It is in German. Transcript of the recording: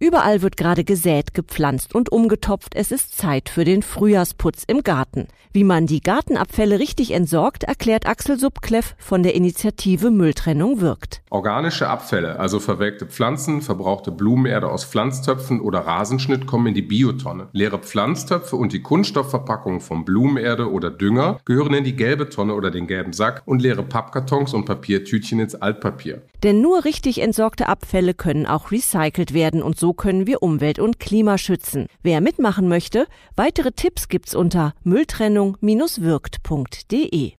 Überall wird gerade gesät, gepflanzt und umgetopft. Es ist Zeit für den Frühjahrsputz im Garten. Wie man die Gartenabfälle richtig entsorgt, erklärt Axel Subkleff von der Initiative Mülltrennung wirkt. Organische Abfälle, also verwelkte Pflanzen, verbrauchte Blumenerde aus Pflanztöpfen oder Rasenschnitt kommen in die Biotonne. Leere Pflanztöpfe und die Kunststoffverpackungen von Blumenerde oder Dünger gehören in die gelbe Tonne oder den gelben Sack und leere Pappkartons und Papiertütchen ins Altpapier. Denn nur richtig entsorgte Abfälle können auch recycelt werden und so können wir Umwelt und Klima schützen. Wer mitmachen möchte, weitere Tipps gibt's unter Mülltrennung-wirkt.de.